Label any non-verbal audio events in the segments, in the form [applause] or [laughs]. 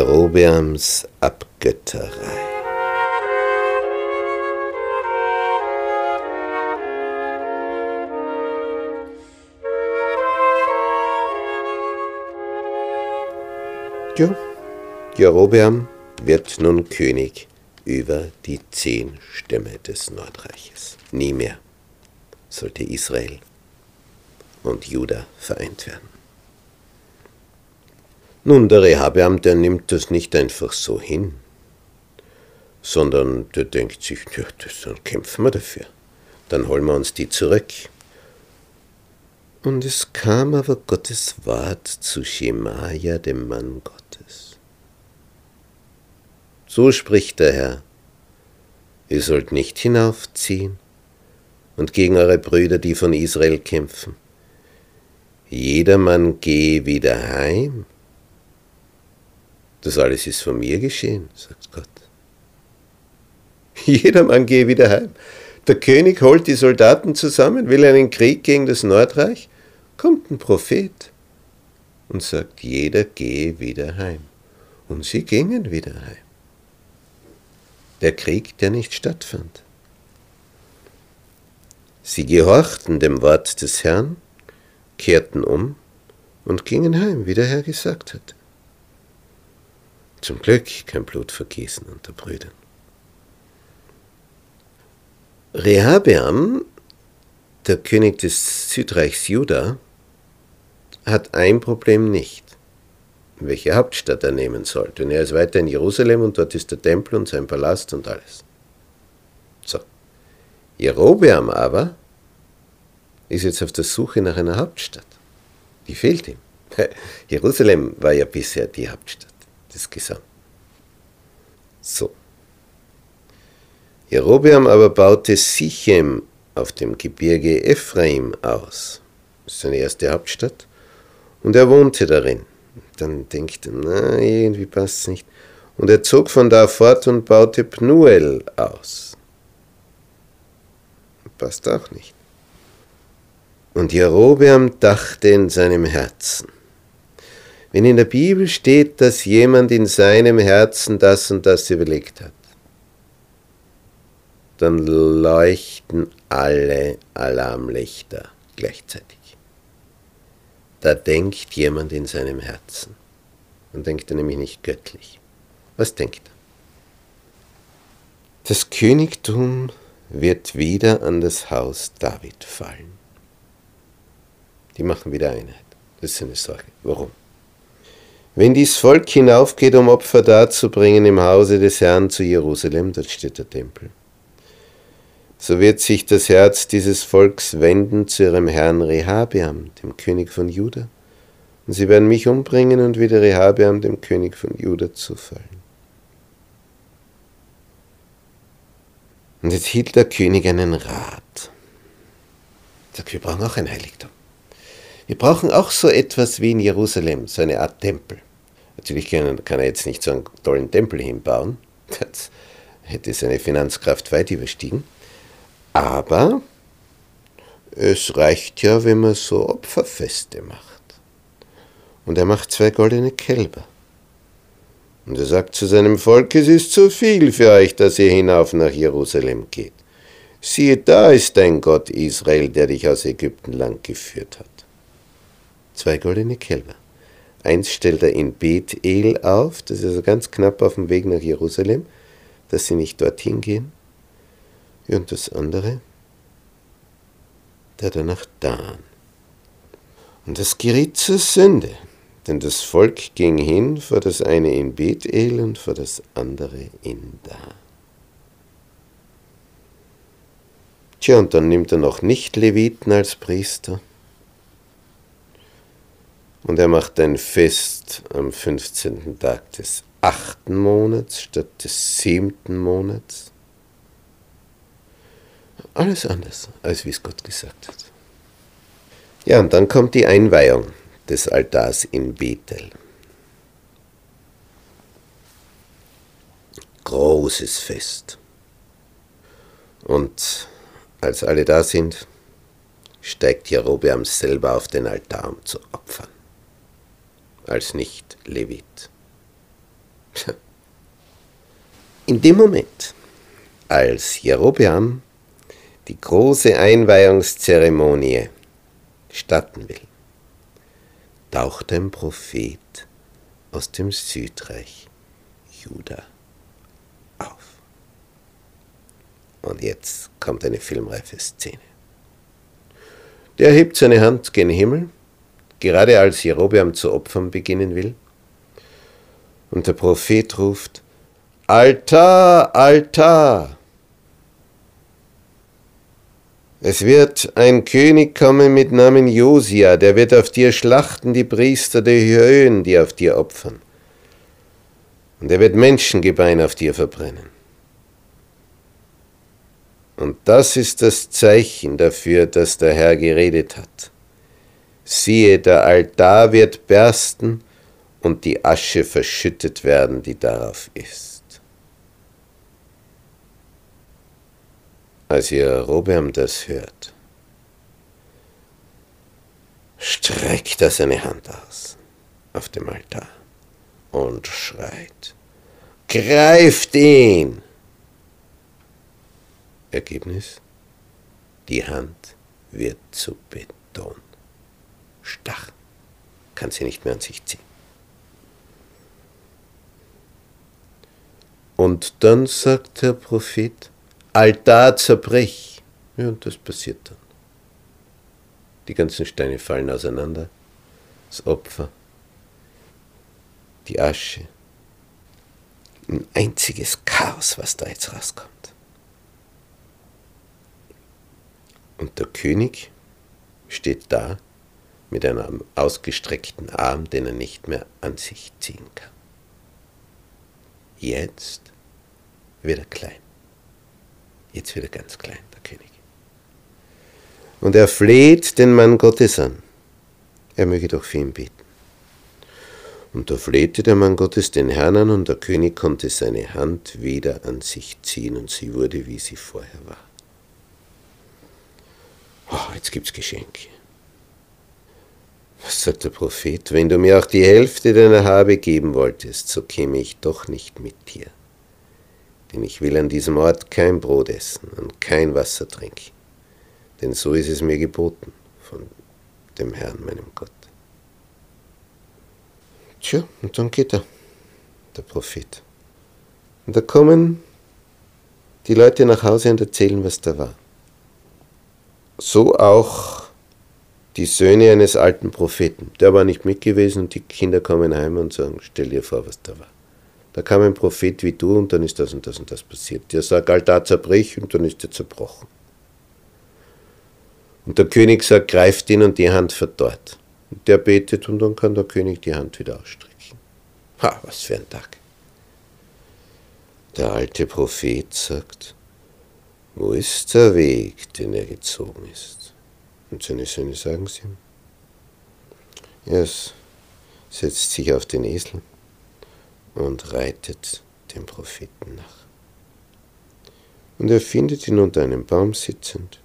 Jerobeams Abgötterei. Ja, Jerobeam wird nun König über die zehn Stämme des Nordreiches. Nie mehr sollte Israel und Juda vereint werden. Nun, der Rehabeam, der nimmt das nicht einfach so hin, sondern der denkt sich, ja, das, dann kämpfen wir dafür. Dann holen wir uns die zurück. Und es kam aber Gottes Wort zu Schemaja, dem Mann Gottes. So spricht der Herr, ihr sollt nicht hinaufziehen und gegen eure Brüder, die von Israel kämpfen. Jedermann gehe wieder heim. Das alles ist von mir geschehen, sagt Gott. [laughs] Jedermann gehe wieder heim. Der König holt die Soldaten zusammen, will einen Krieg gegen das Nordreich, kommt ein Prophet und sagt, jeder gehe wieder heim. Und sie gingen wieder heim. Der Krieg, der nicht stattfand. Sie gehorchten dem Wort des Herrn, kehrten um und gingen heim, wie der Herr gesagt hatte. Zum Glück kein Blutvergießen unter Brüdern. Rehabeam, der König des Südreichs Juda, hat ein Problem nicht, welche Hauptstadt er nehmen soll, denn er ist weiter in Jerusalem und dort ist der Tempel und sein Palast und alles. So. Jerobeam aber ist jetzt auf der Suche nach einer Hauptstadt. Die fehlt ihm. [laughs] Jerusalem war ja bisher die Hauptstadt des Gesamten. So. Jerobeam aber baute Sichem auf dem Gebirge Ephraim aus. Das ist seine erste Hauptstadt. Und er wohnte darin. Dann denkt er, na, irgendwie passt es nicht. Und er zog von da fort und baute Pnuel aus. Passt auch nicht. Und Jerobeam dachte in seinem Herzen. Wenn in der Bibel steht, dass jemand in seinem Herzen das und das überlegt hat, dann leuchten alle Alarmlichter gleichzeitig. Da denkt jemand in seinem Herzen. Dann denkt er nämlich nicht göttlich. Was denkt er? Das Königtum wird wieder an das Haus David fallen. Die machen wieder Einheit. Das ist eine Sorge. Warum? Wenn dies Volk hinaufgeht, um Opfer darzubringen im Hause des Herrn zu Jerusalem, dort steht der Tempel, so wird sich das Herz dieses Volks wenden zu ihrem Herrn Rehabeam, dem König von Juda, und sie werden mich umbringen und wieder Rehabeam, dem König von Juda, zufallen. Und jetzt hielt der König einen Rat. Er sagt, wir brauchen auch ein Heiligtum. Wir brauchen auch so etwas wie in Jerusalem, so eine Art Tempel. Natürlich kann, kann er jetzt nicht so einen tollen Tempel hinbauen, das hätte seine Finanzkraft weit überstiegen. Aber es reicht ja, wenn man so Opferfeste macht. Und er macht zwei goldene Kälber. Und er sagt zu seinem Volk, es ist zu viel für euch, dass ihr hinauf nach Jerusalem geht. Siehe, da ist dein Gott Israel, der dich aus Ägypten lang geführt hat. Zwei goldene Kälber. Eins stellt er in Bethel auf, das ist also ganz knapp auf dem Weg nach Jerusalem, dass sie nicht dorthin gehen. Und das andere, der danach Dan. Und das geriet zur Sünde, denn das Volk ging hin vor das eine in Bethel und vor das andere in Dan. Tja, und dann nimmt er noch nicht Leviten als Priester. Und er macht ein Fest am 15. Tag des achten Monats statt des siebten Monats. Alles anders, als wie es Gott gesagt hat. Ja, und dann kommt die Einweihung des Altars in Bethel. Großes Fest. Und als alle da sind, steigt Jerobeam selber auf den Altar, um zu opfern, als nicht Levit. In dem Moment, als Jerobeam die große Einweihungszeremonie statten will, taucht ein Prophet aus dem Südreich Juda auf. Und jetzt kommt eine filmreife Szene. Der hebt seine Hand gen Himmel, gerade als Jerobeam zu opfern beginnen will, und der Prophet ruft, Altar, Altar! Es wird ein König kommen mit Namen Josia, der wird auf dir schlachten die Priester der Höhen, die auf dir opfern. Und er wird Menschengebein auf dir verbrennen. Und das ist das Zeichen dafür, dass der Herr geredet hat. Siehe, der Altar wird bersten und die Asche verschüttet werden, die darauf ist. Als Jerobeam das hört, streckt er seine Hand aus auf dem Altar und schreit, greift ihn! Ergebnis, die Hand wird zu Beton. Stach, kann sie nicht mehr an sich ziehen. Und dann sagt der Prophet, Altar zerbrich. Ja, und das passiert dann. Die ganzen Steine fallen auseinander. Das Opfer. Die Asche. Ein einziges Chaos, was da jetzt rauskommt. Und der König steht da mit einem ausgestreckten Arm, den er nicht mehr an sich ziehen kann. Jetzt wird er klein. Jetzt wird er ganz klein, der König. Und er fleht den Mann Gottes an. Er möge doch für ihn beten. Und da flehte der Mann Gottes den Herrn an, und der König konnte seine Hand wieder an sich ziehen, und sie wurde, wie sie vorher war. Oh, jetzt gibt's Geschenke. Was sagt der Prophet? Wenn du mir auch die Hälfte deiner Habe geben wolltest, so käme ich doch nicht mit dir denn ich will an diesem Ort kein Brot essen und kein Wasser trinken, denn so ist es mir geboten von dem Herrn, meinem Gott. Tja, und dann geht er, der Prophet. Und da kommen die Leute nach Hause und erzählen, was da war. So auch die Söhne eines alten Propheten. Der war nicht mit gewesen und die Kinder kommen heim und sagen, stell dir vor, was da war. Da kam ein Prophet wie du und dann ist das und das und das passiert. Der sagt, Altar zerbrich und dann ist er zerbrochen. Und der König sagt, greift ihn und die Hand verdorrt. Und der betet und dann kann der König die Hand wieder ausstrecken. Ha, was für ein Tag. Der alte Prophet sagt, wo ist der Weg, den er gezogen ist? Und seine Söhne sagen es ihm. Er setzt sich auf den Esel und reitet dem Propheten nach. Und er findet ihn unter einem Baum sitzend.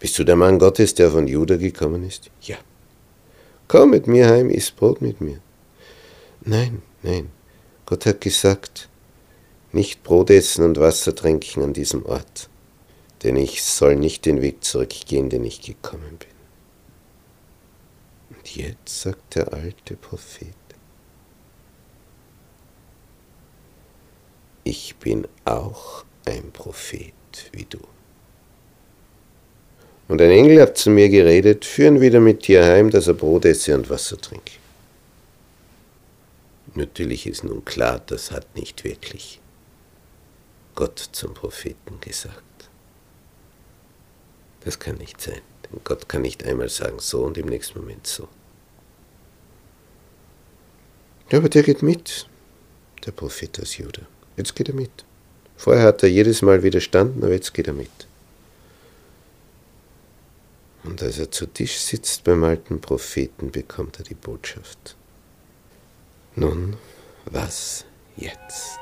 Bist du der Mann Gottes, der von Juda gekommen ist? Ja. Komm mit mir heim, iss Brot mit mir. Nein, nein. Gott hat gesagt, nicht Brot essen und Wasser trinken an diesem Ort, denn ich soll nicht den Weg zurückgehen, den ich gekommen bin. Und jetzt sagt der alte Prophet, ich bin auch ein Prophet wie du. Und ein Engel hat zu mir geredet, führen wieder mit dir heim, dass er Brot esse und Wasser trinke. Natürlich ist nun klar, das hat nicht wirklich Gott zum Propheten gesagt. Das kann nicht sein, denn Gott kann nicht einmal sagen so und im nächsten Moment so. Ja, aber der geht mit, der Prophet aus Judah. Jetzt geht er mit. Vorher hat er jedes Mal widerstanden, aber jetzt geht er mit. Und als er zu Tisch sitzt beim alten Propheten, bekommt er die Botschaft. Nun, was jetzt?